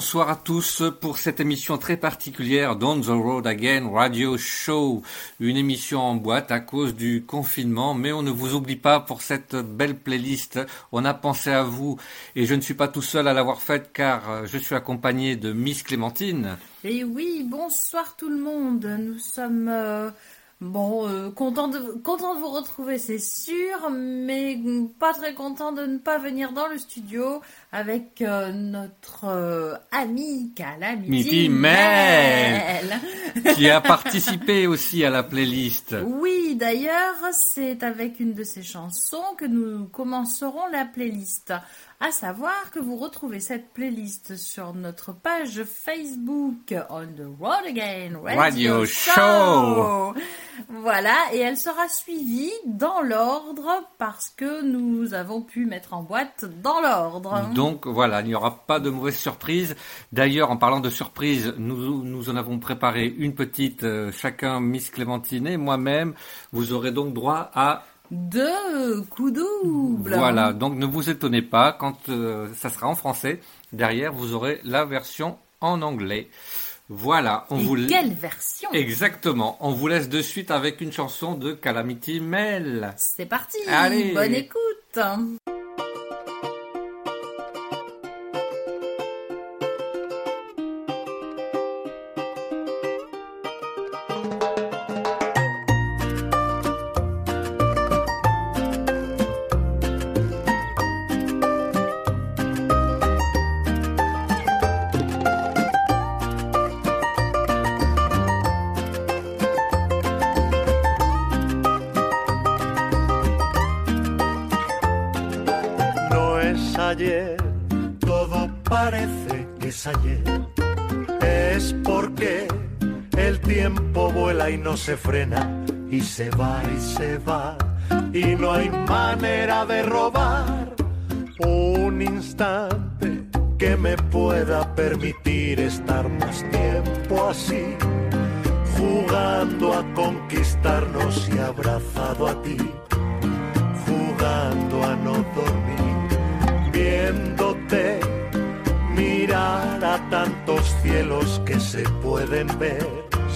bonsoir à tous pour cette émission très particulière d'On the Road Again Radio Show. Une émission en boîte à cause du confinement, mais on ne vous oublie pas pour cette belle playlist. On a pensé à vous et je ne suis pas tout seul à l'avoir faite car je suis accompagné de Miss Clémentine. Et oui, bonsoir tout le monde. Nous sommes... Euh, Bon, euh, content, de, content de vous retrouver, c'est sûr, mais pas très content de ne pas venir dans le studio avec euh, notre euh, amie Calamity Mel, qui a participé aussi à la playlist. Oui, d'ailleurs, c'est avec une de ses chansons que nous commencerons la playlist. À savoir que vous retrouvez cette playlist sur notre page Facebook On the Road Again Radio, Show. Voilà, et elle sera suivie dans l'ordre parce que nous avons pu mettre en boîte dans l'ordre. Donc voilà, il n'y aura pas de mauvaise surprise. D'ailleurs, en parlant de surprise, nous, nous en avons préparé une petite, euh, chacun Miss Clémentine et moi-même. Vous aurez donc droit à deux coups doubles. Voilà, donc ne vous étonnez pas quand euh, ça sera en français. Derrière, vous aurez la version en anglais. Voilà, on vous quelle version? Exactement. On vous laisse de suite avec une chanson de Calamity Mel. C'est parti. Allez. Bonne écoute. Se frena y se va y se va y no hay manera de robar un instante que me pueda permitir estar más tiempo así, jugando a conquistarnos y abrazado a ti, jugando a no dormir, viéndote mirar a tantos cielos que se pueden ver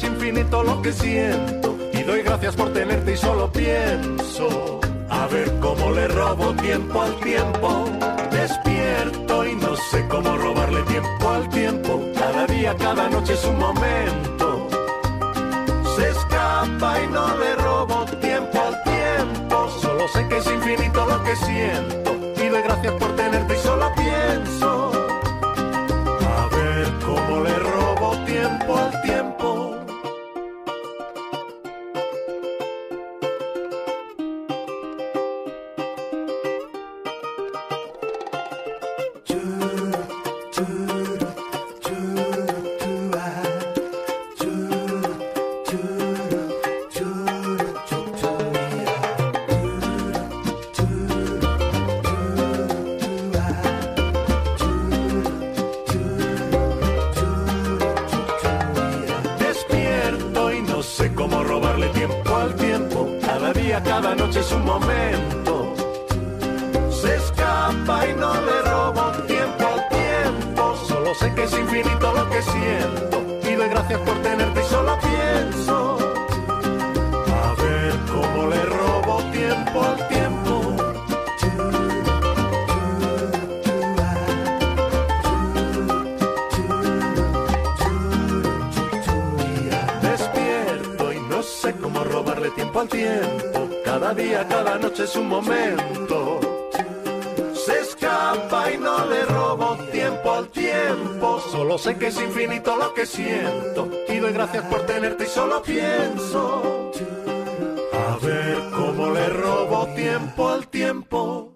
Solo Sé que es infinito lo que siento y doy gracias por tenerte y solo pienso. A ver cómo le robo tiempo al tiempo. Despierto y no sé cómo robarle tiempo al tiempo. Cada día, cada noche es un momento trampa y no le robo tiempo al tiempo. Solo sé que es infinito lo que siento y doy gracias por tenerte y solo pienso. A ver cómo le robo tiempo al tiempo.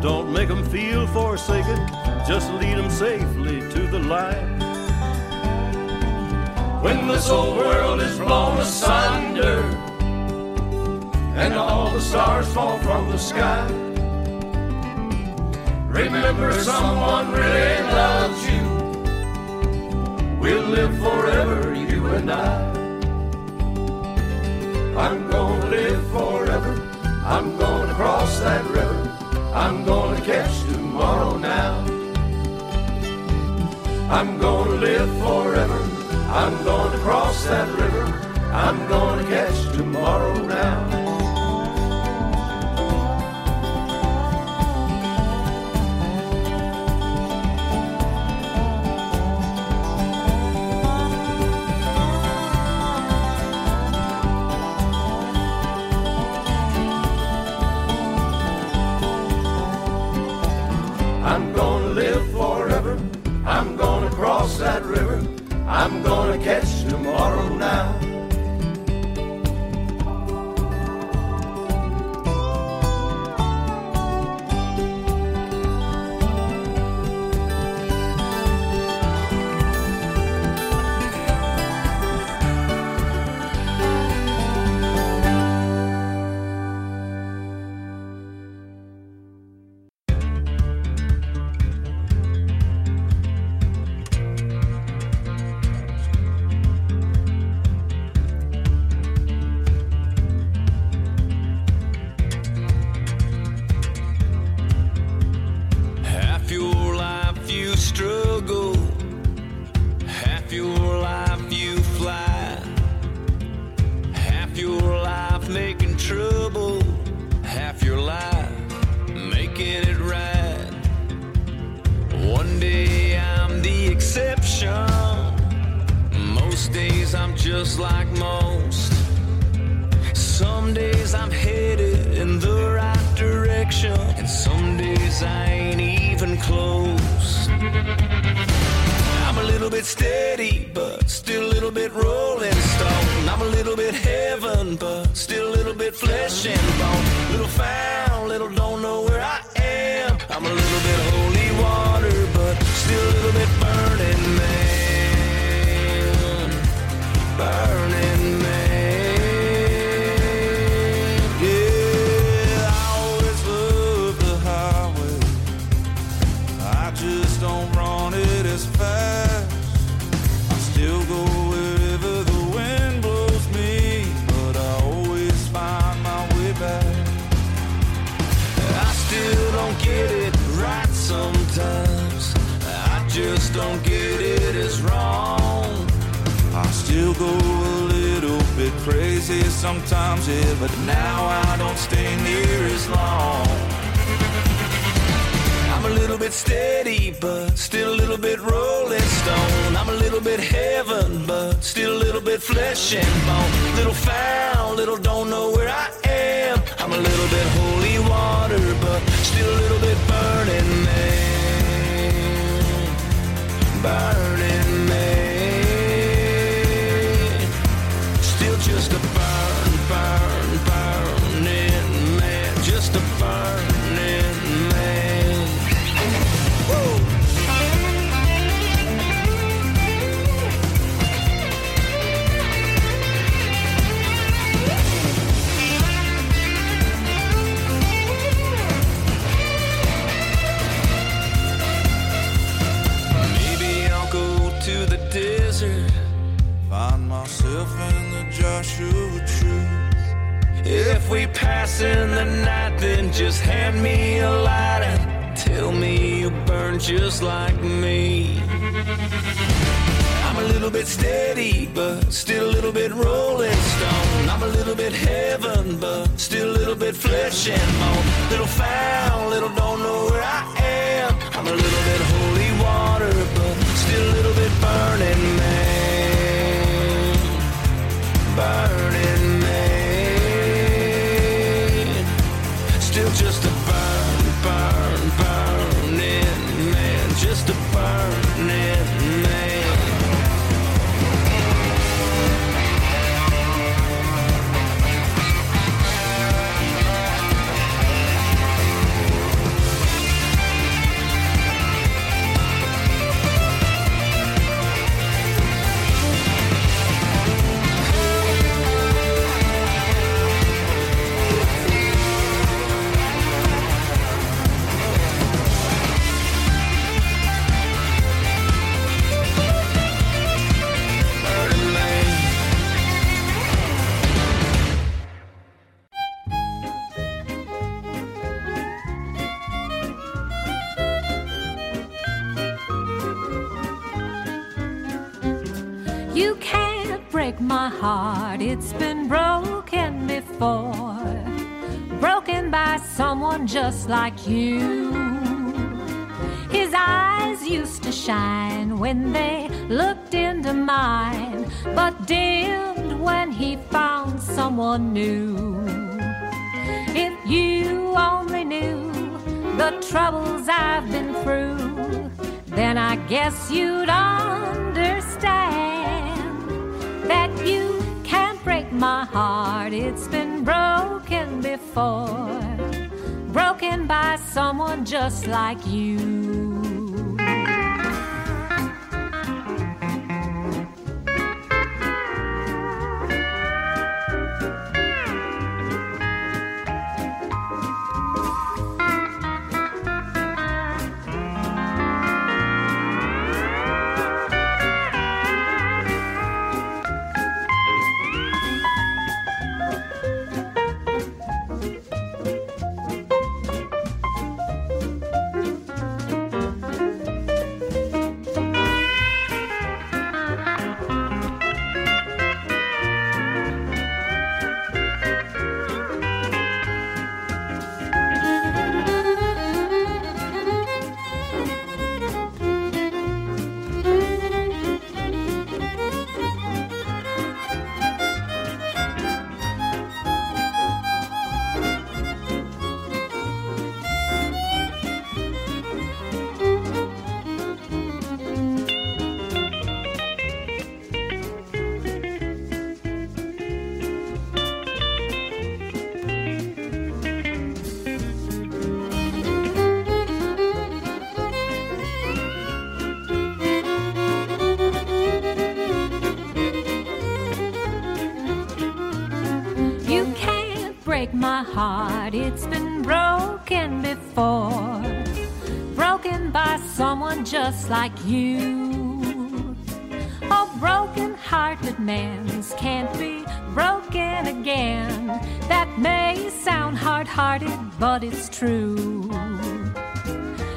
Don't make them feel forsaken, just lead them safely to the light. When this whole world is blown asunder and all the stars fall from the sky, remember someone really loves you. We'll live forever, you and I. I'm gonna live forever. I'm gonna cross that river. I'm gonna catch tomorrow now. I'm gonna live forever. I'm gonna cross that river. I'm gonna catch tomorrow now. I'm gonna catch tomorrow now. Bit crazy sometimes, yeah, but now I don't stay near as long. I'm a little bit steady, but still a little bit rolling stone. I'm a little bit heaven, but still a little bit flesh and bone. Little found, little don't know where I am. I'm a little bit holy water, but still a little bit burning man. Burning myself in the Joshua tree. If we pass in the night, then just hand me a light and tell me you burn just like me. I'm a little bit steady, but still a little bit rolling stone. I'm a little bit heaven, but still a little bit flesh and bone. Little found, little don't know where I am. I'm a little bit holy water, but still a little bit burning man. Burning By someone just like you. His eyes used to shine when they looked into mine, but dimmed when he found someone new. If you only knew the troubles I've been through, then I guess you'd understand that you break my heart. It's been broken before, broken by someone just like you. Just like you. A broken hearted man's can't be broken again. That may sound hard hearted, but it's true.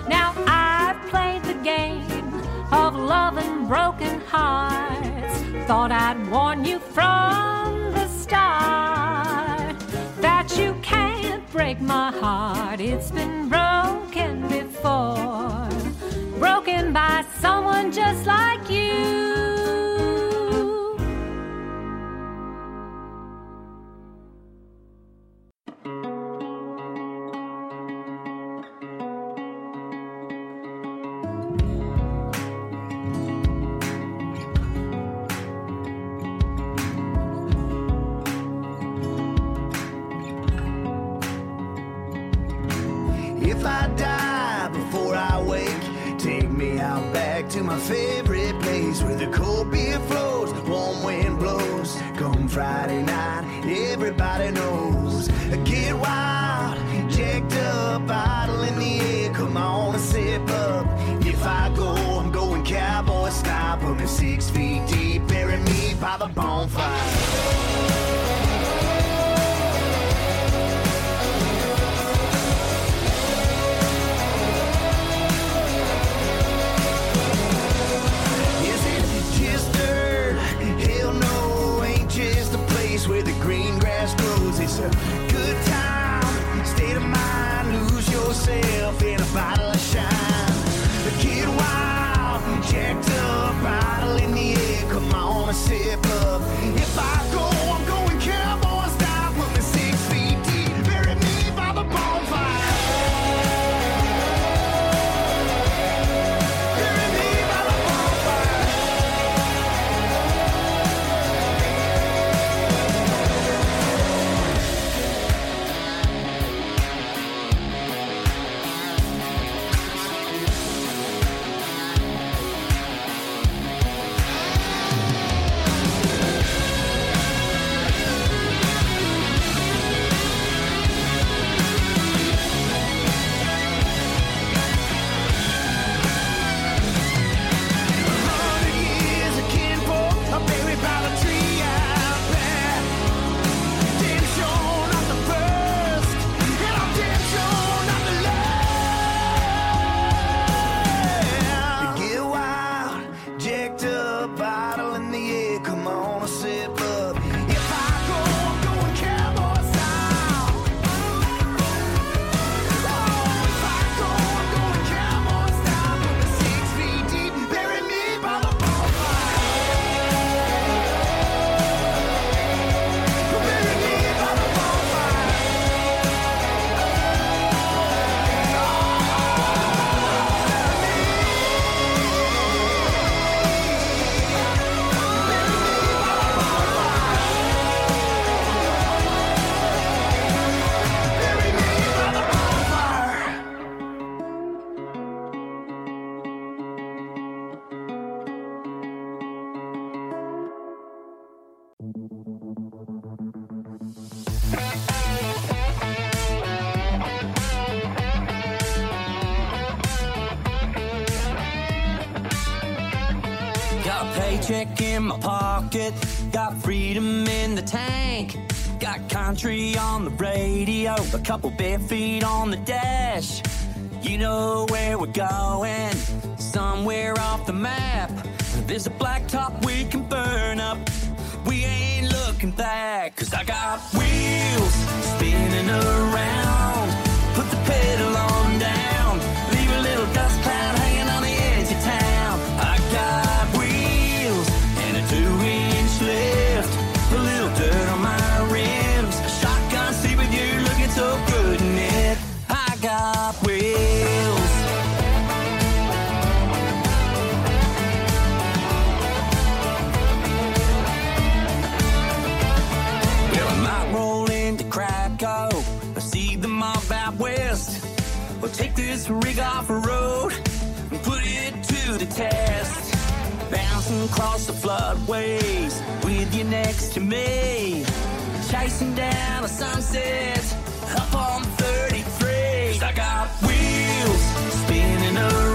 Now I've played the game of loving broken hearts. Thought I'd warn you from the start that you can't break my heart. It's been by someone just like you. Back Paycheck in my pocket, got freedom in the tank. Got country on the radio, a couple bare feet on the dash. You know where we're going, somewhere off the map. There's a blacktop we can burn up. We ain't looking back, cause I got wheels spinning around. Put the pedal on down, Rig off a road and put it to the test. Bouncing across the floodways with you next to me. Chasing down a sunset up on 33. Cause I got wheels spinning around.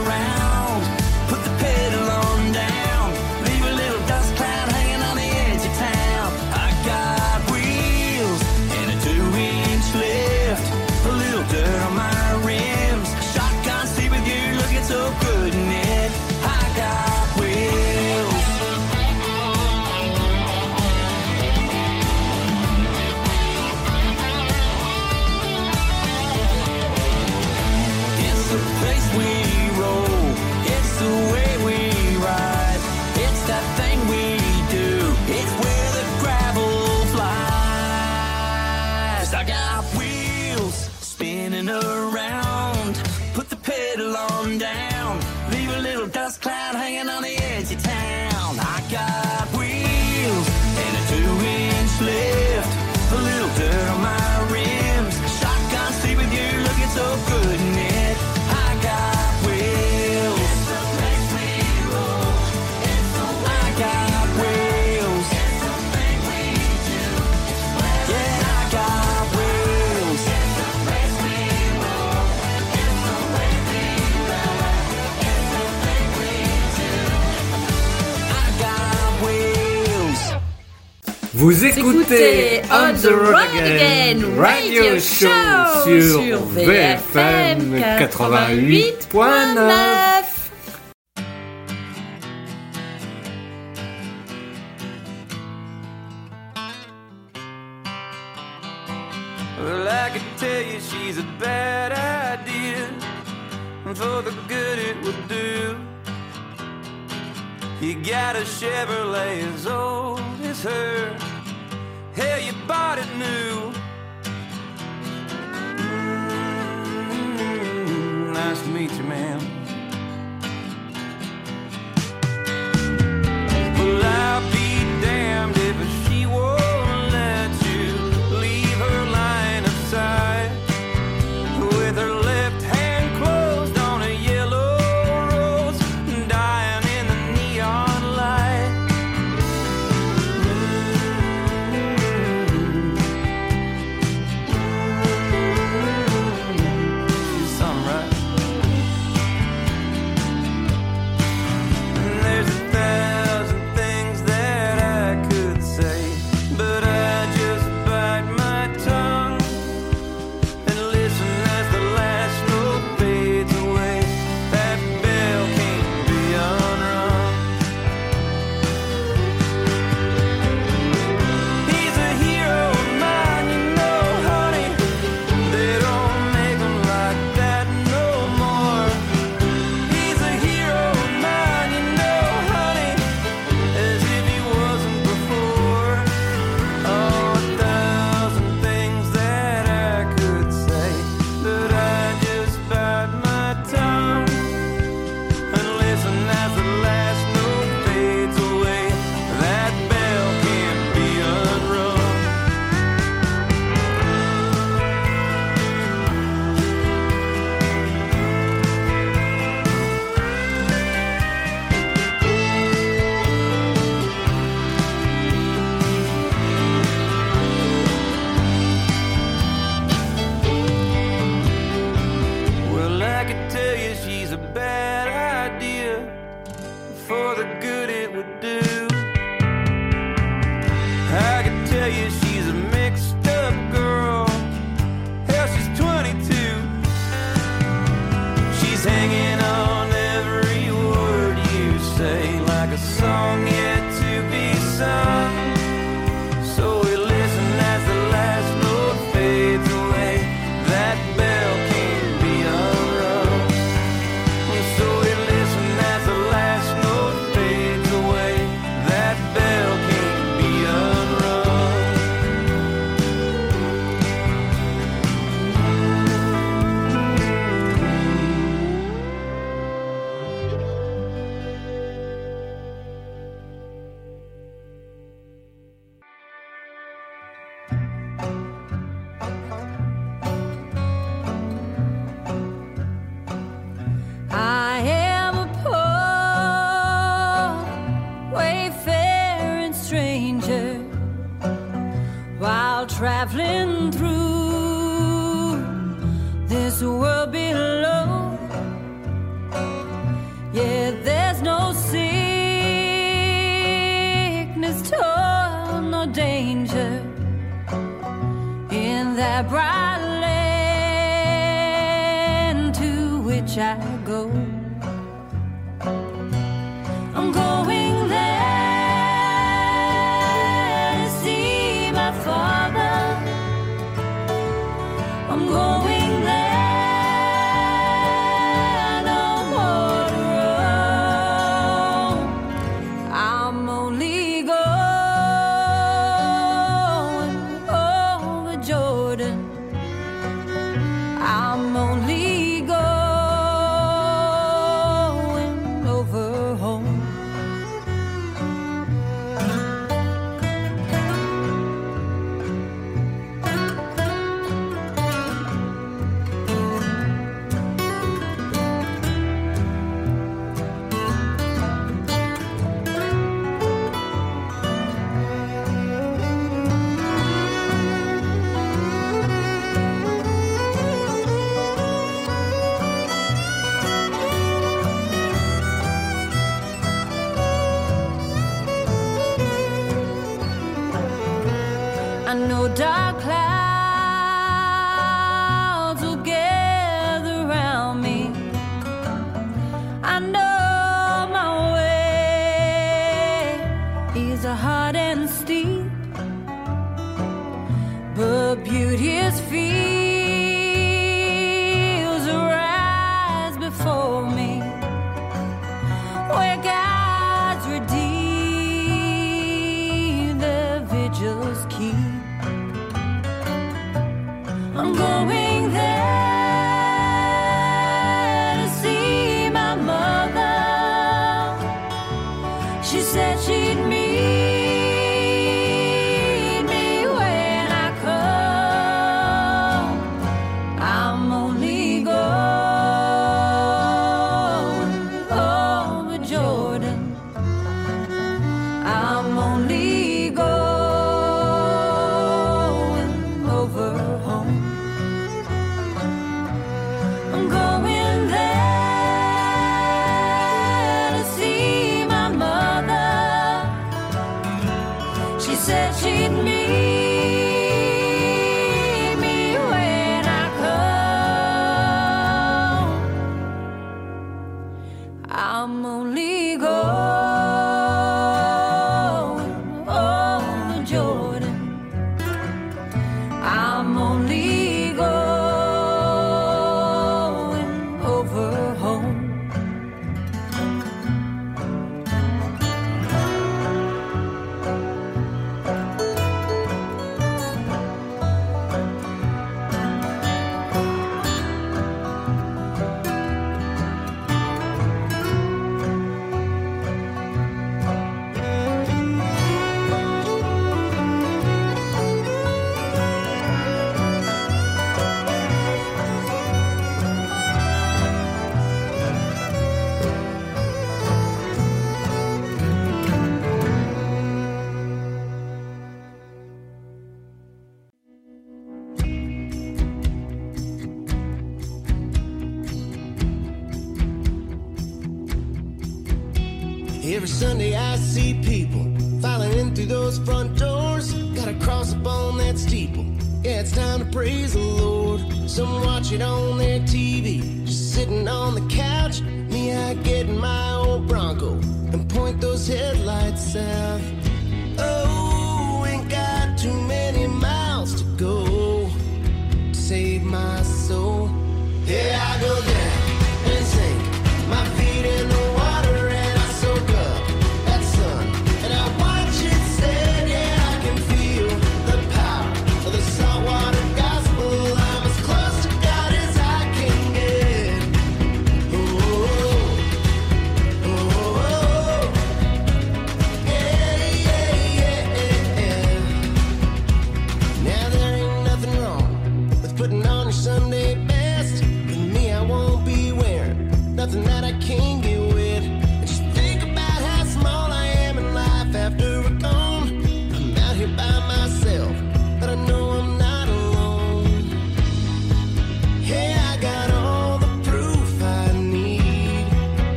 Vous écoutez On the Road Radio Show sur VFM 88.9. for the good it would do. You got a Chevrolet as old as her. Hey, you bought it new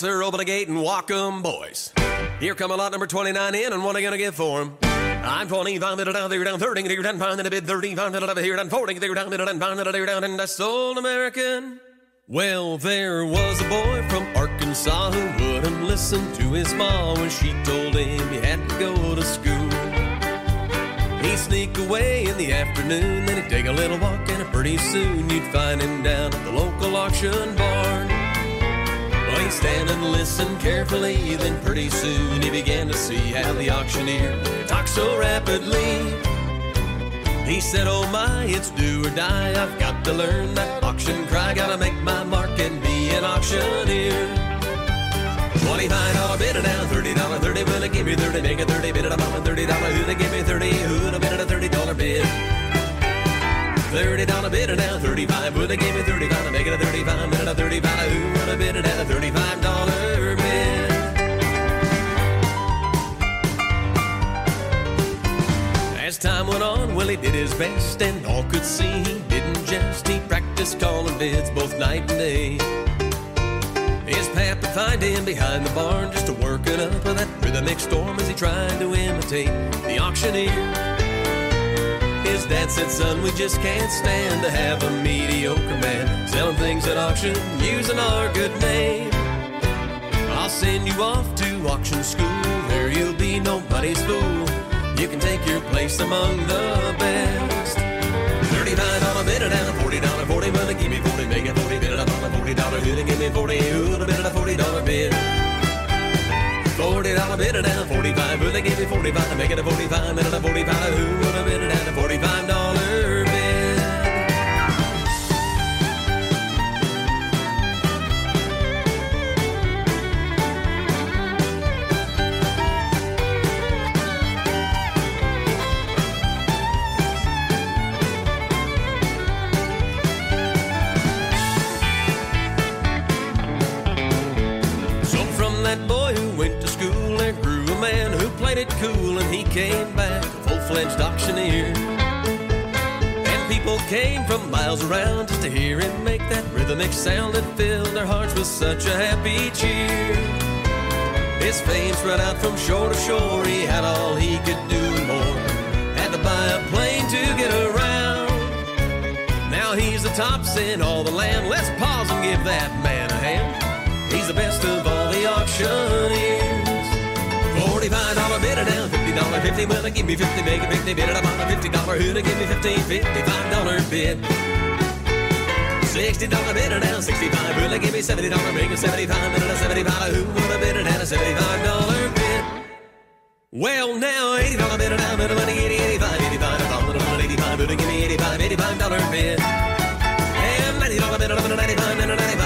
Sir, open the gate and walk 'em, boys. Here come a lot number 29 in, and what are you gonna get for 'em? I'm 25 minute down, there down 30, there down pound, and a bit 35 minute here down 40, there down minute down pound, and there down, and that's old American. Well, there was a boy from Arkansas who wouldn't listen to his mom when she told him he had to go to school. He'd sneak away in the afternoon, then he'd take a little walk, and pretty soon you'd find him down at the local auction barn. He'd stand and listen carefully, then pretty soon he began to see how the auctioneer talked so rapidly. He said, Oh my, it's do or die. I've got to learn that auction cry. Gotta make my mark and be an auctioneer. Twenty-five dollar bid it down, thirty dollar thirty. Will it give me thirty? Make a thirty bid it up on thirty dollar. Who'll give me thirty? Who'll bid it a thirty dollar bid? Thirty dollar bid it down, thirty-five. Will they give me thirty-five? Make it a thirty-five. Bid it a thirty-five. Who would have bid it at a thirty-five dollar bid? As time went on, Willie did his best, and all could see he didn't jest. He practiced calling bids both night and day. His pap would find him behind the barn just to working up with that rhythmic storm as he tried to imitate the auctioneer. His dad said, son, we just can't stand to have a mediocre man selling things at auction using our good name. I'll send you off to auction school, there you'll be nobody's fool. You can take your place among the best. Thirty-nine dollar bid and a forty dollar forty. Will they give me forty? Make it forty bid a forty dollar. Who'll give me forty? Who'll bid a forty dollar bid? Forty dollar bid it and a forty-five. Will they give me forty-five? Make it a forty-five. Bid it a forty-five. Who will have bid it and a forty-five dollar cool, and he came back a full-fledged auctioneer. And people came from miles around just to hear him make that rhythmic sound that filled their hearts with such a happy cheer. His fame spread out from shore to shore. He had all he could do and more. Had to buy a plane to get around. Now he's the tops in all the land. Let's pause and give that man a hand. He's the best of all the auctioneers. Forty-five dollar it down, fifty dollar fifty. Well, give me fifty, make it fifty. Up on a fifty dollar. Who'd give me fifty? Fifty-five dollar bid. Sixty dollar it down, sixty-five. Will give me seventy dollar? Make it seventy-five. A seventy-five. Who would have it at a seventy-five dollar bid? Well, now eighty dollar it down, bid money, eighty, eighty-five, eighty-five. I'm put eighty-five, will give me eighty-five, eighty-five dollar bid. And ninety dollar ninety-five, ninety-five, ninety-five.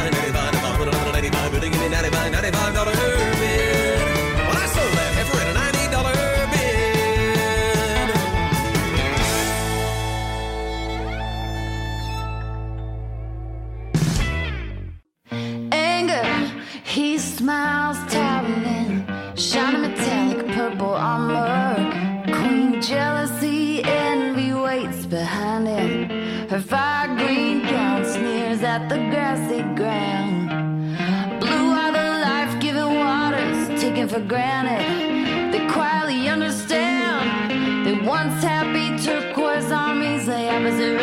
Smiles towering, shining metallic purple armor. Queen jealousy, envy waits behind him. Her fire green gown sneers at the grassy ground. Blue are the life giving waters taken for granted. They quietly understand. They once happy turquoise armies, they opposite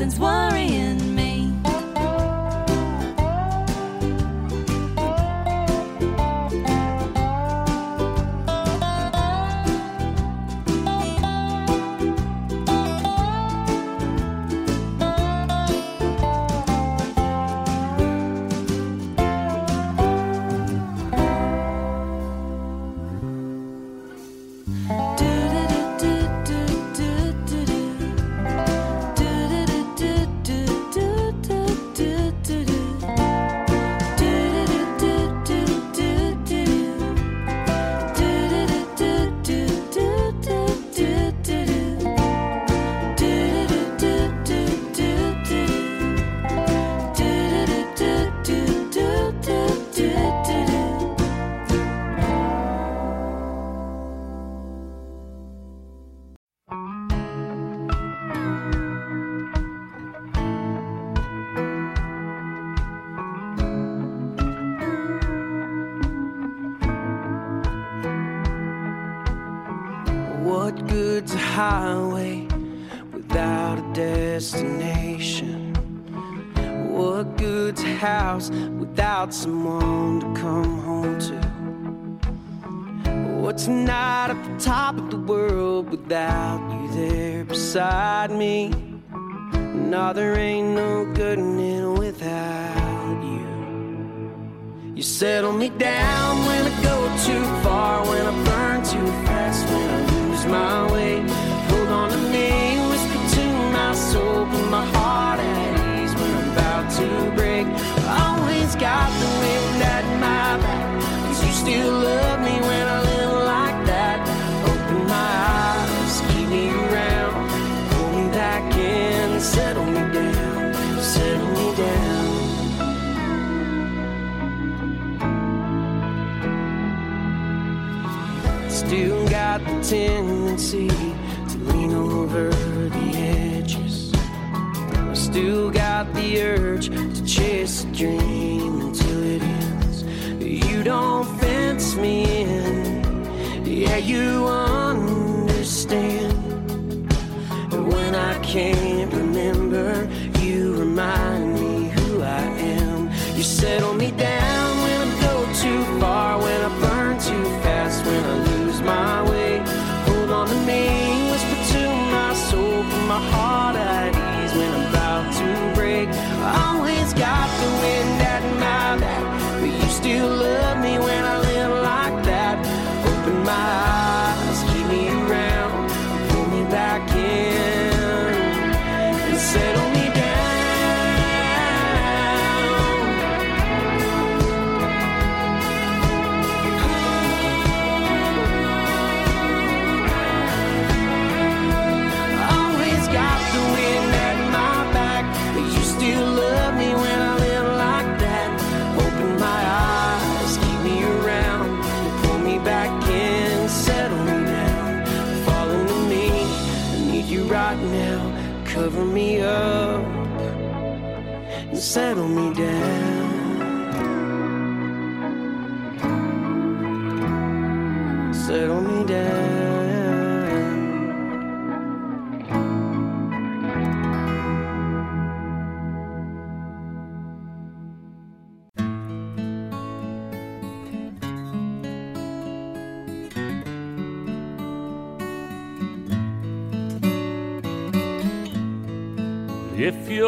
Nothing's worrying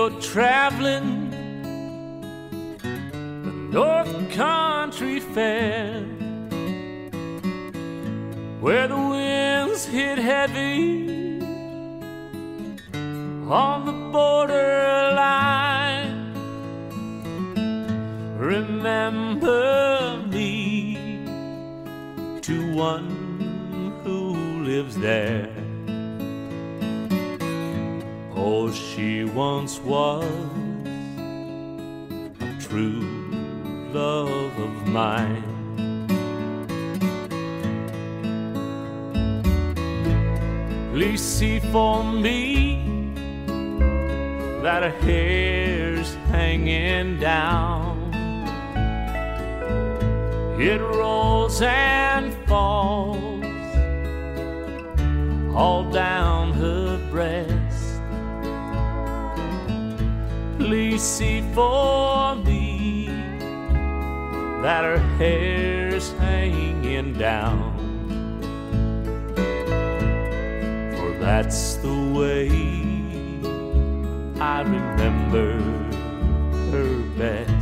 you're traveling the North Country Fair, where the winds hit heavy on the borderline, remember me to one who lives there. Oh, she once was a true love of mine. Please see for me that her hair's hanging down. It rolls and falls all down her breast. See for me that her hair's hanging down. For that's the way I remember her best.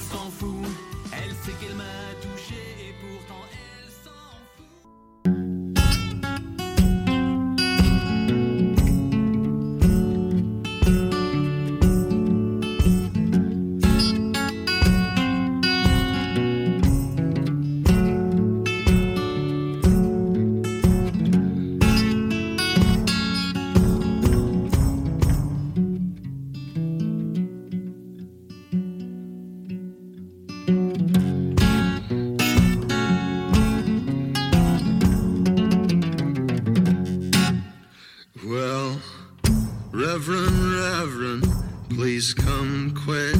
Please come quick.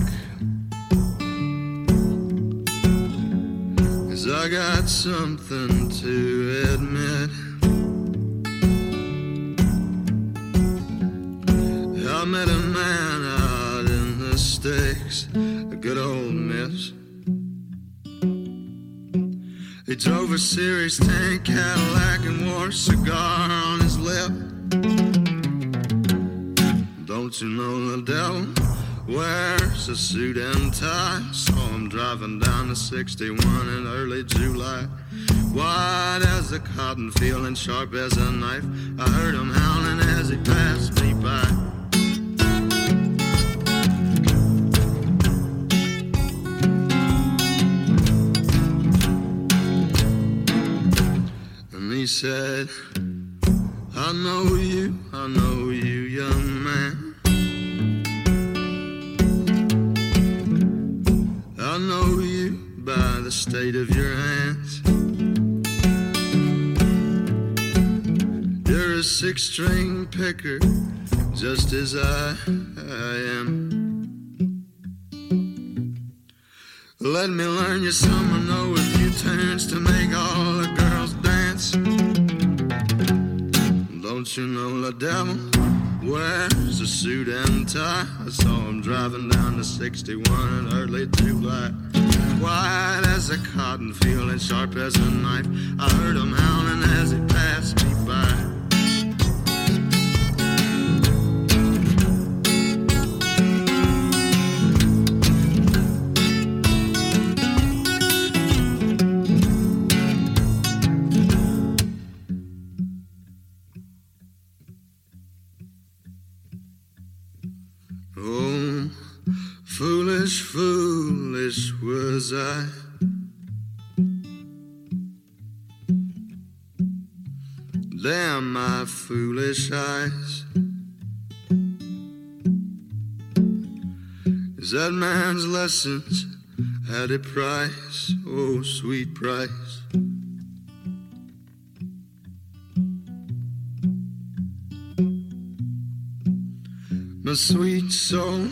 Cause I got something to admit. I met a man out in the sticks, a good old miss. He drove a series tank Cadillac and wore a cigar on his lip. Know the devil wears a suit and tie? Saw him driving down the 61 in early July. White as a cotton field and sharp as a knife. I heard him howling as he passed me by. And he said, I know you, I know you, young the state of your hands. You're a six string picker, just as I, I am. Let me learn you some, I know a few tunes to make all the girls dance. Don't you know the devil wears a suit and tie? I saw him driving down the 61 in early July. White as a cotton field and sharp as a knife. I heard him howling as he passed me by. My foolish eyes. Is that man's lessons at a price? Oh, sweet price. my sweet soul,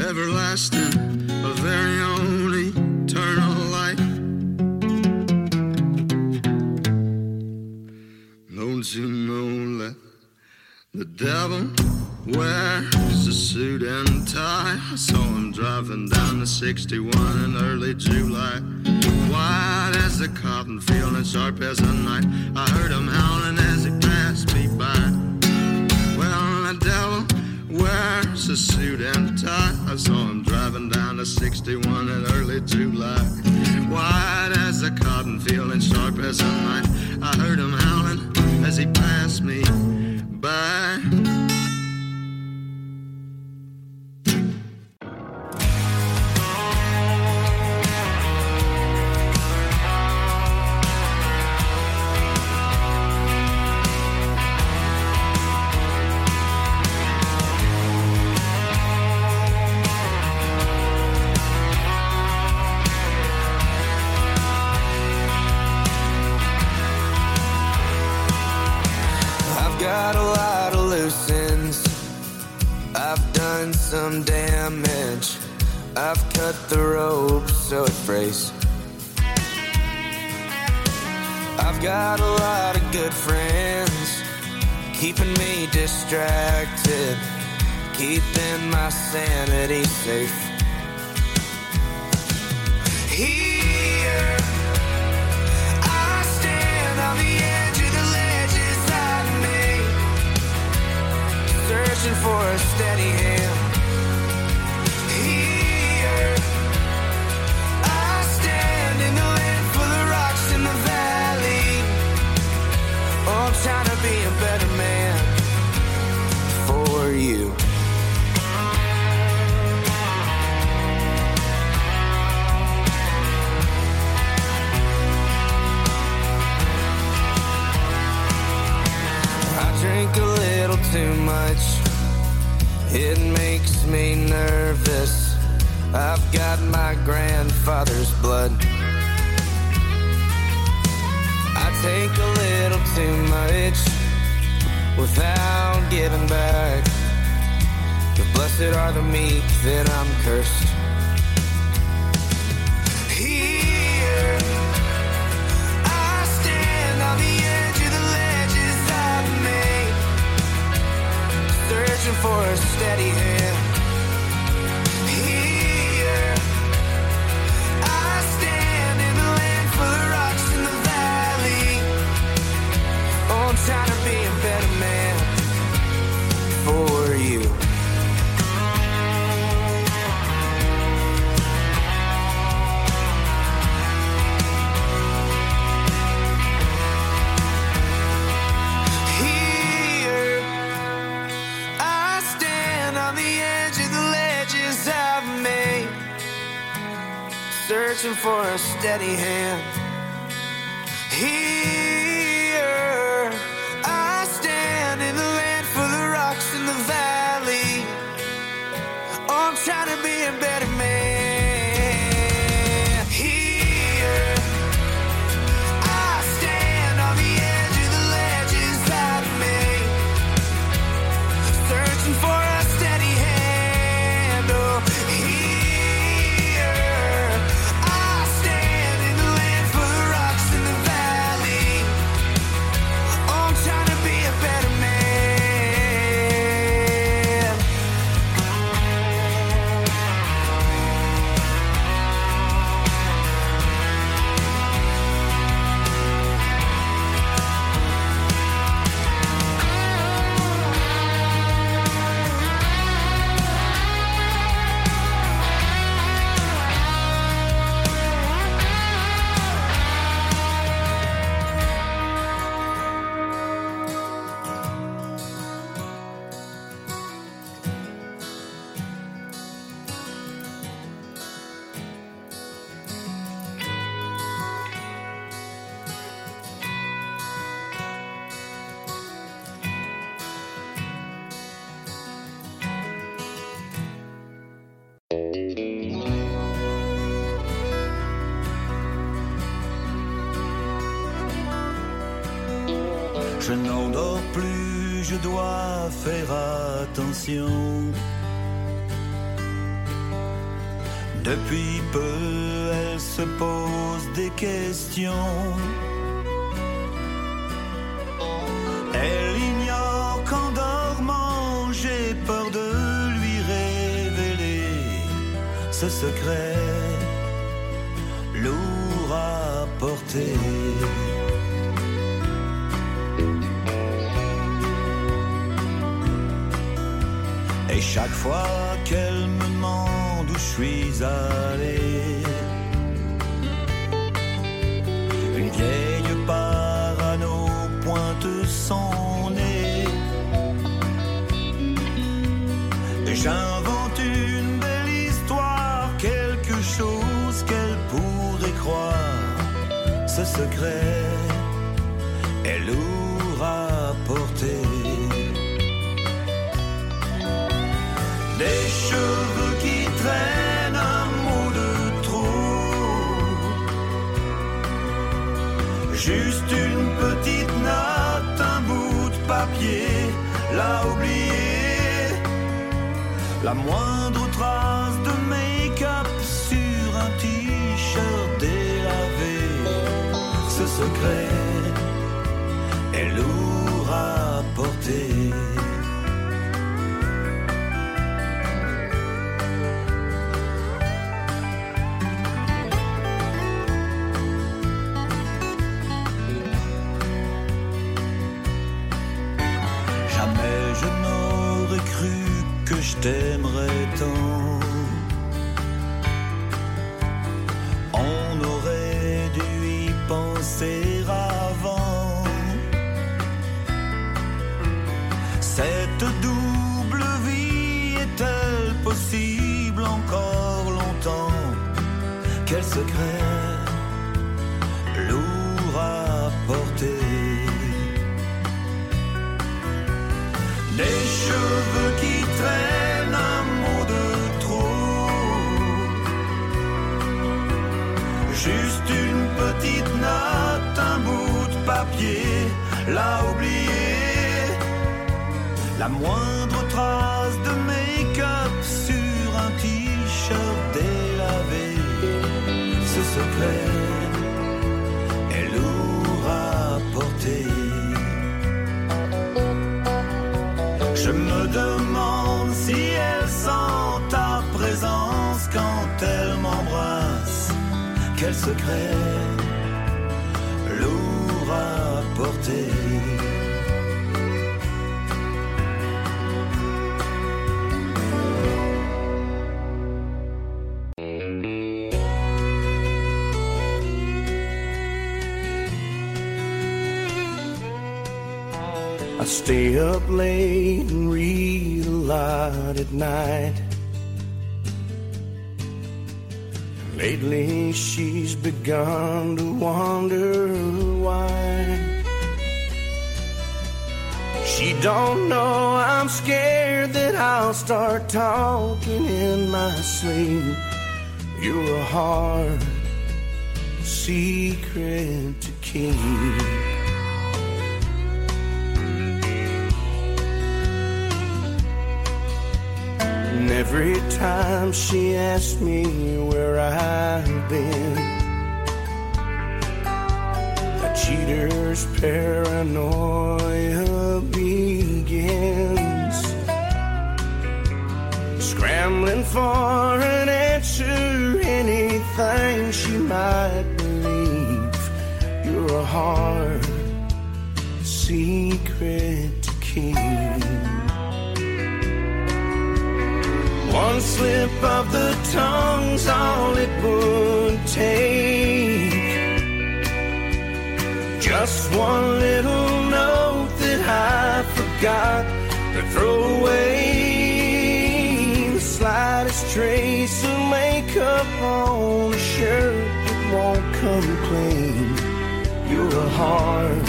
everlasting, a very own eternal life. That the devil wears a suit and tie? I saw him driving down the 61 in early July. White as a cotton field and sharp as a knife. I heard him howling as he passed me by. Well, the devil wears a suit and tie. I saw him driving down the 61 in early July. White as a cotton field and sharp as a knife. I heard him howling as he passed me by. searching for a steady hand. Juste une petite note, un bout de papier, l'a oublié. La moindre trace de make-up sur un t-shirt délavé. Ce secret, elle l'aura porté. up late and read a lot at night. Lately, she's begun to wonder why. She don't know I'm scared that I'll start talking in my sleep. You're a hard secret to keep. Every time she asks me where I've been, a cheater's paranoia begins. Scrambling for an answer, anything she might believe. You're a hard secret to keep. Slip of the tongue's all it would take. Just one little note that I forgot to throw away. The slightest trace of makeup on a shirt that won't come clean. You're a hard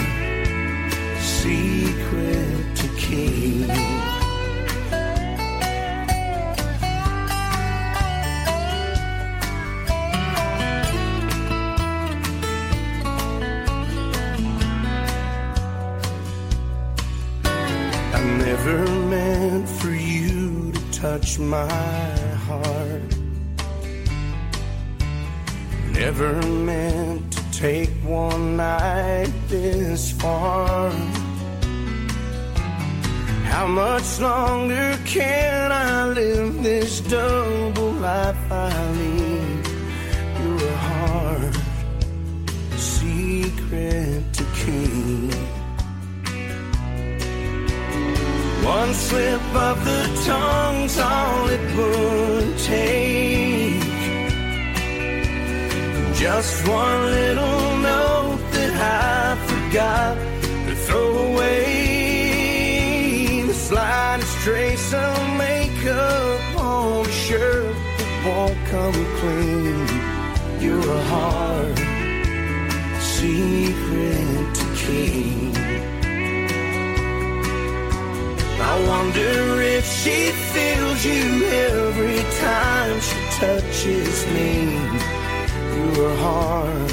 never meant for you to touch my heart. Never meant to take one night this far. How much longer can I live this double life I lead? You're a hard secret One slip of the tongue's all it would take. Just one little note that I forgot to throw away. The slightest trace of makeup on a shirt that won't come clean. You're a hard secret to keep. Wonder if she feels you every time she touches me. You're a hard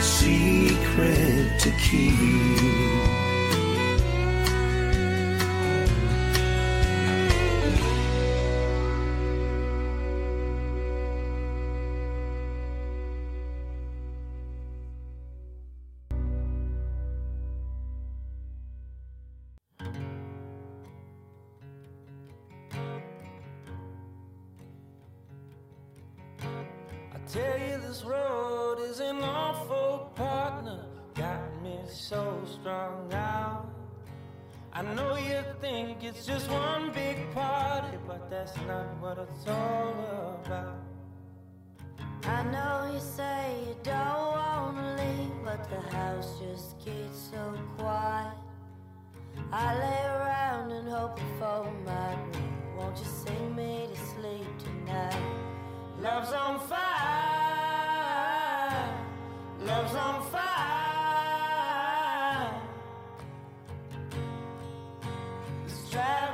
secret to keep. I know you think it's just one big party, but that's not what it's all about. I know you say you don't wanna leave, but the house just gets so quiet. I lay around and hope for my ring. Won't you sing me to sleep tonight? Love's on fire, love's on fire. It's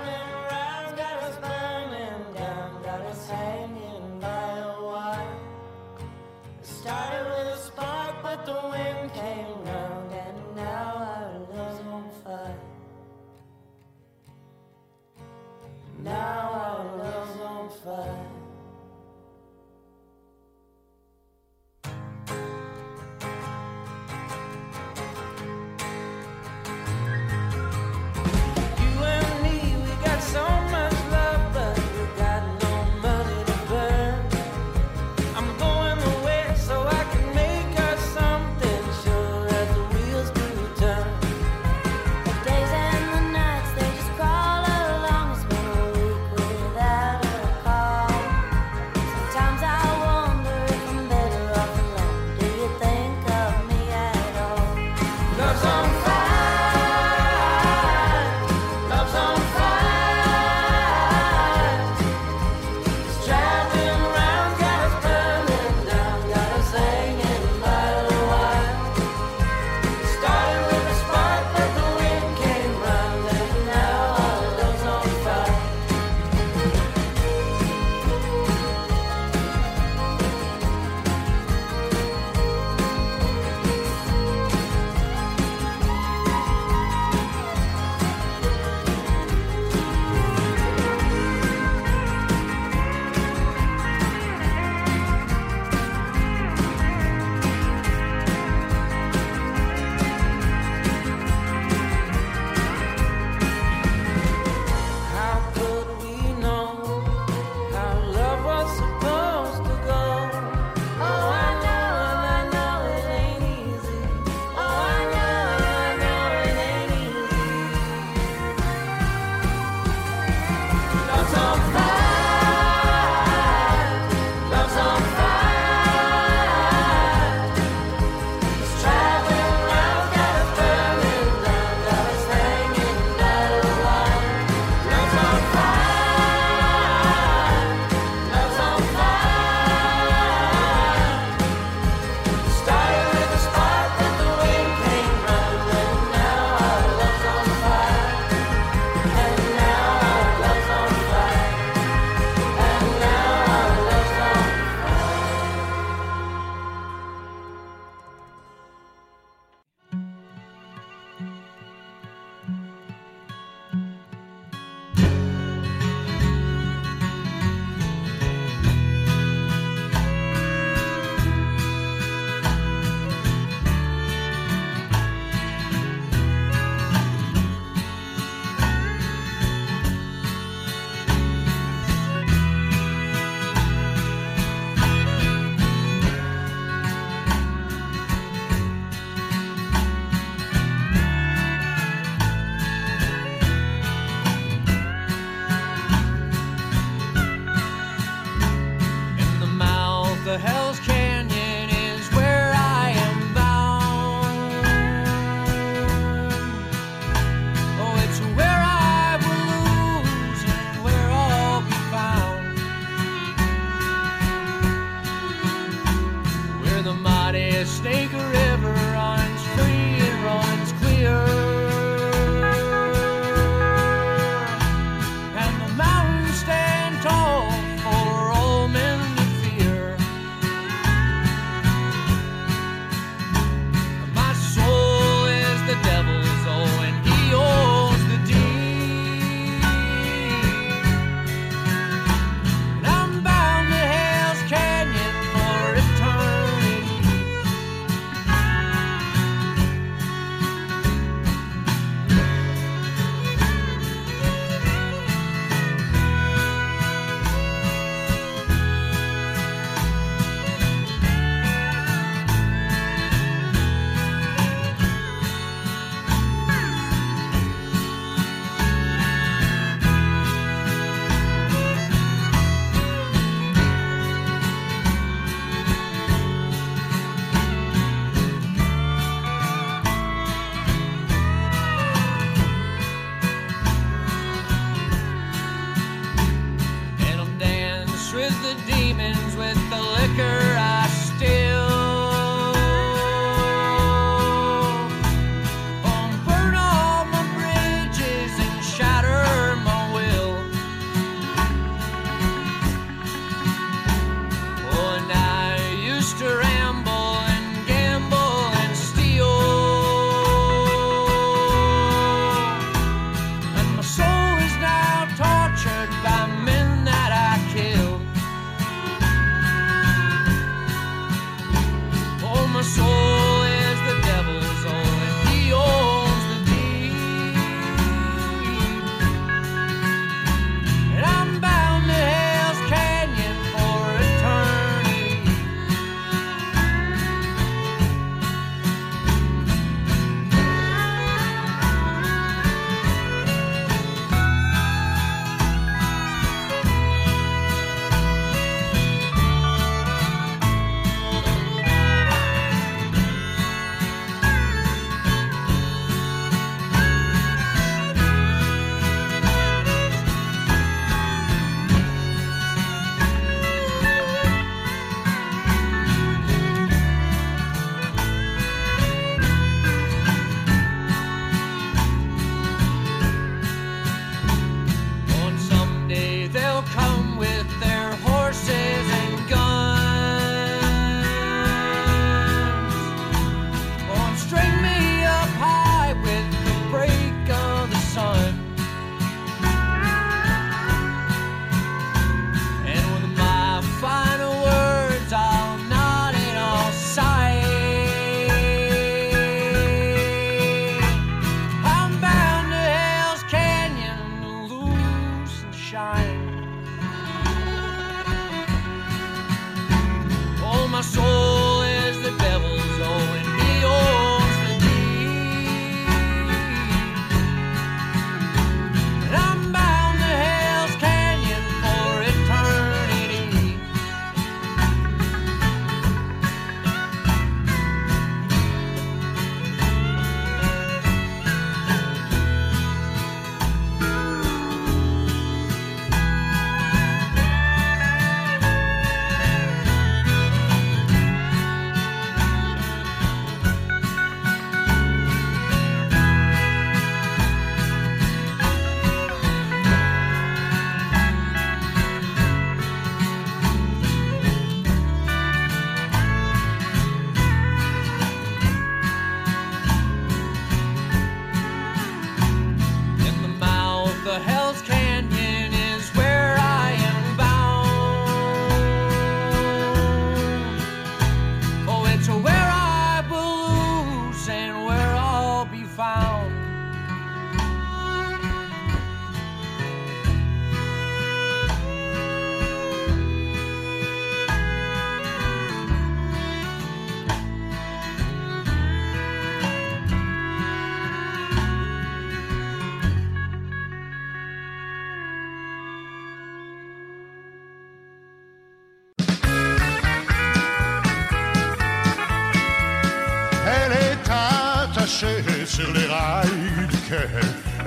sur les rails du quai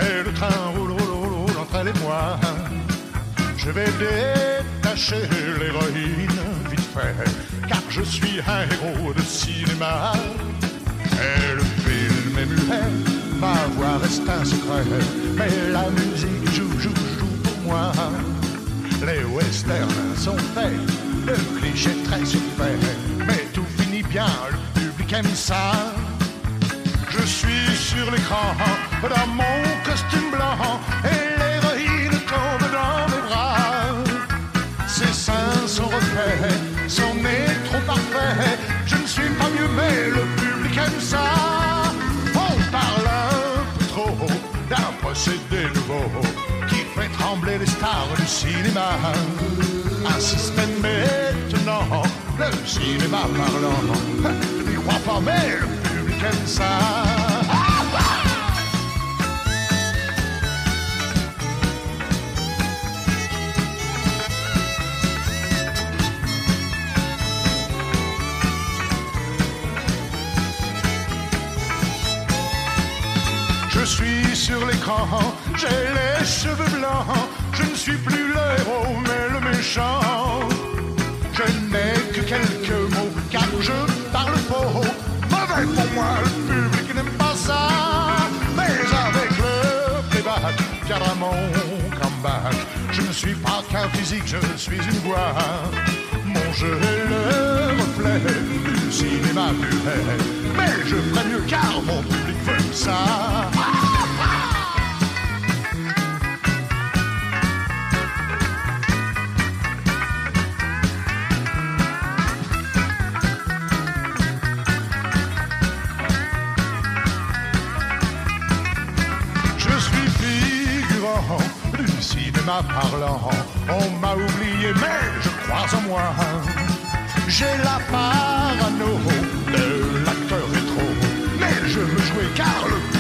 Et le train roule, roule, roule, roule entre elle et moi Je vais détacher l'héroïne vite fait Car je suis un héros de cinéma. Et le film est muet, ma voix reste un secret. Mais la musique joue, joue, joue pour moi. Les westerns sont faits, le cliché très surfait. Mais tout finit bien, le public aime ça. Sur l'écran dans mon costume blanc et l'héroïne tombe dans mes bras. Ses seins sont refaits, son nez trop parfait. Je ne suis pas mieux, mais le public aime ça. On parle un peu trop d'un procédé nouveau qui fait trembler les stars du cinéma. Un système étonnant, le cinéma parlant. Je n'y crois pas, mais le public aime ça. J'ai les cheveux blancs. Je ne suis plus le héros, mais le méchant. Je n'ai que quelques mots, car je parle faux. Mauvais pour moi, le public n'aime pas ça. Mais avec le playback, viendra mon comeback. Je ne suis pas qu'un physique, je suis une voix. Mon jeu est le reflet du cinéma muet. Mais je ferai mieux car mon public veut ça. Parlant. On m'a oublié, mais je crois en moi. J'ai la parano de l'acteur rétro. Mais je veux jouer car le.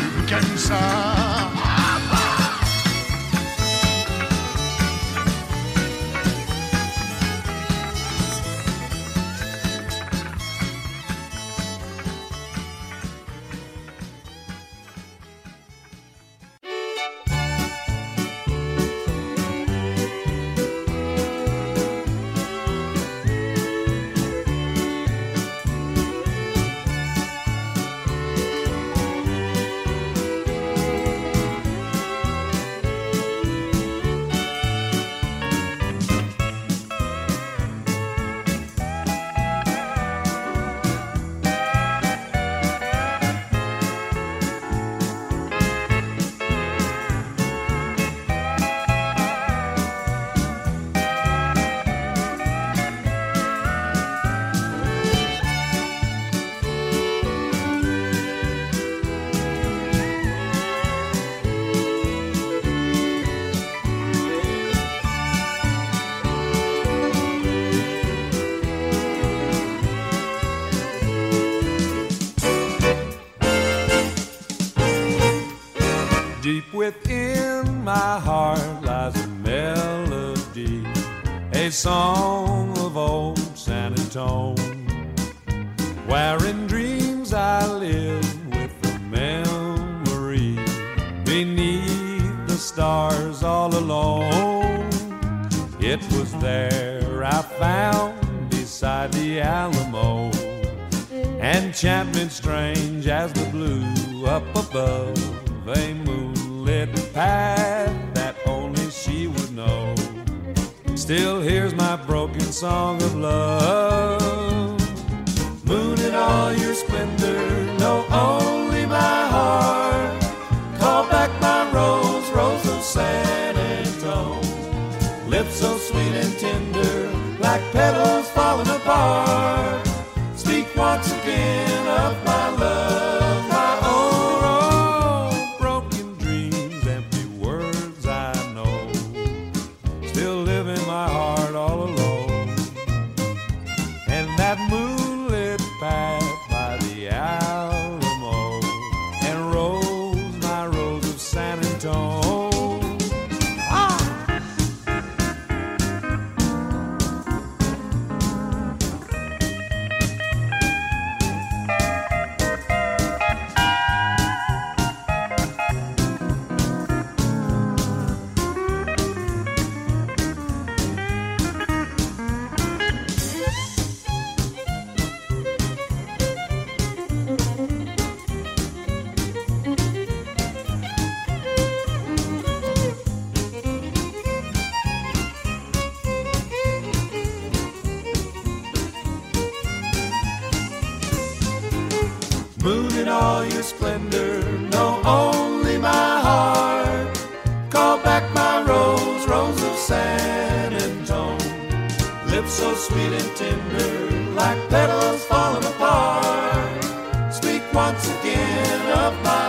Song of old San Antone, where in dreams I live with the memory beneath the stars all alone. It was there I found beside the Alamo enchantment strange as the blue up above a moonlit path that only she would know. Still song of love. Moon in all your moon in all your splendor. No, only my heart. Call back my rose, rose of San Antone. Lips so sweet and tender, like petals falling apart. Speak once again of my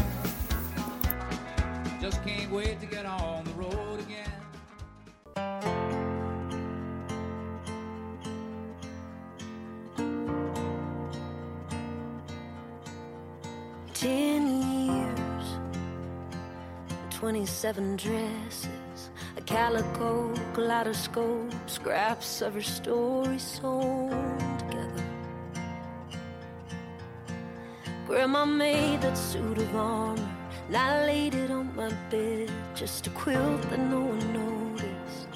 Of her story sewn together. Grandma made that suit of armor, and I laid it on my bed, just a quilt that no one noticed.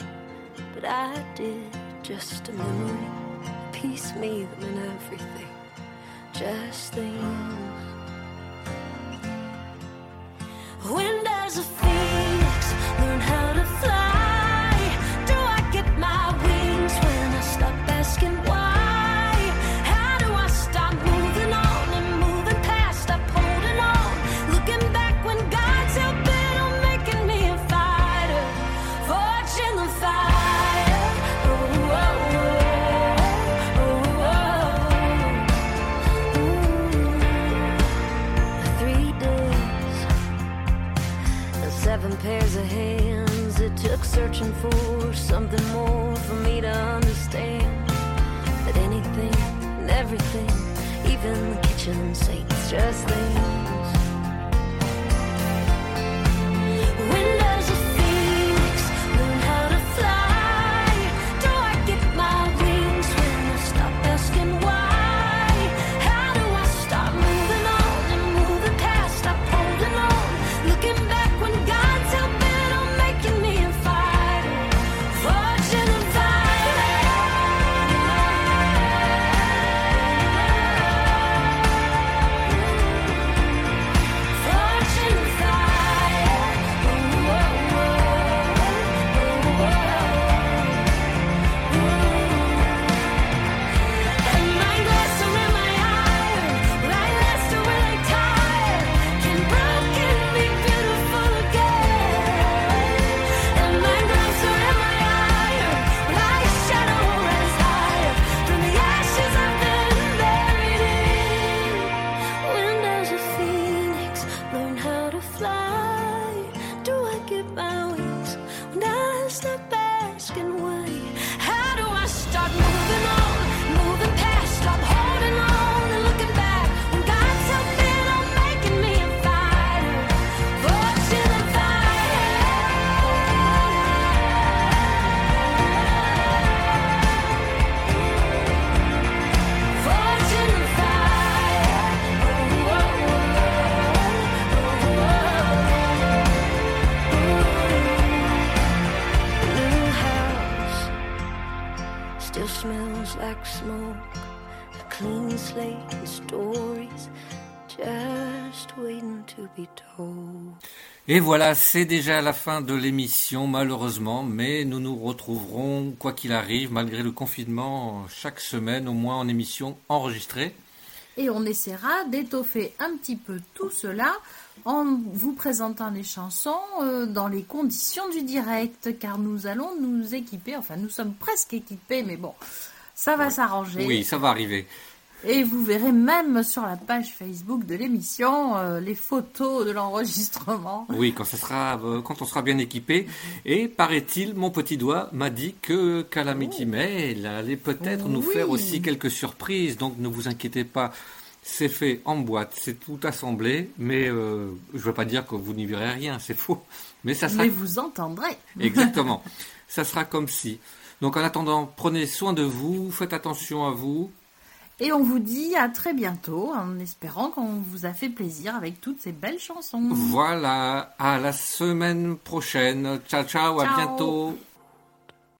But I did, just a memory, a piece me meant everything, just things. When does a searching for something more for me to understand that anything and everything, even the kitchen sinks, just things. Et voilà, c'est déjà la fin de l'émission, malheureusement, mais nous nous retrouverons, quoi qu'il arrive, malgré le confinement, chaque semaine, au moins en émission enregistrée. Et on essaiera d'étoffer un petit peu tout cela en vous présentant les chansons euh, dans les conditions du direct, car nous allons nous équiper, enfin nous sommes presque équipés, mais bon, ça va s'arranger. Oui, ça va arriver. Et vous verrez même sur la page Facebook de l'émission euh, les photos de l'enregistrement. Oui, quand, ça sera, euh, quand on sera bien équipé. Et paraît-il, mon petit doigt m'a dit que Calamity Mail allait peut-être nous Oui. faire aussi quelques surprises. Donc ne vous inquiétez pas, c'est fait en boîte, c'est tout assemblé. Mais euh, je ne veux pas dire que vous n'y verrez rien, c'est faux. Mais ça sera Mais vous entendrez. Exactement. Ça sera comme si. Donc en attendant, prenez soin de vous, faites attention à vous. Et on vous dit à très bientôt en espérant qu'on vous a fait plaisir avec toutes ces belles chansons. Voilà, à la semaine prochaine. Ciao, ciao, à bientôt.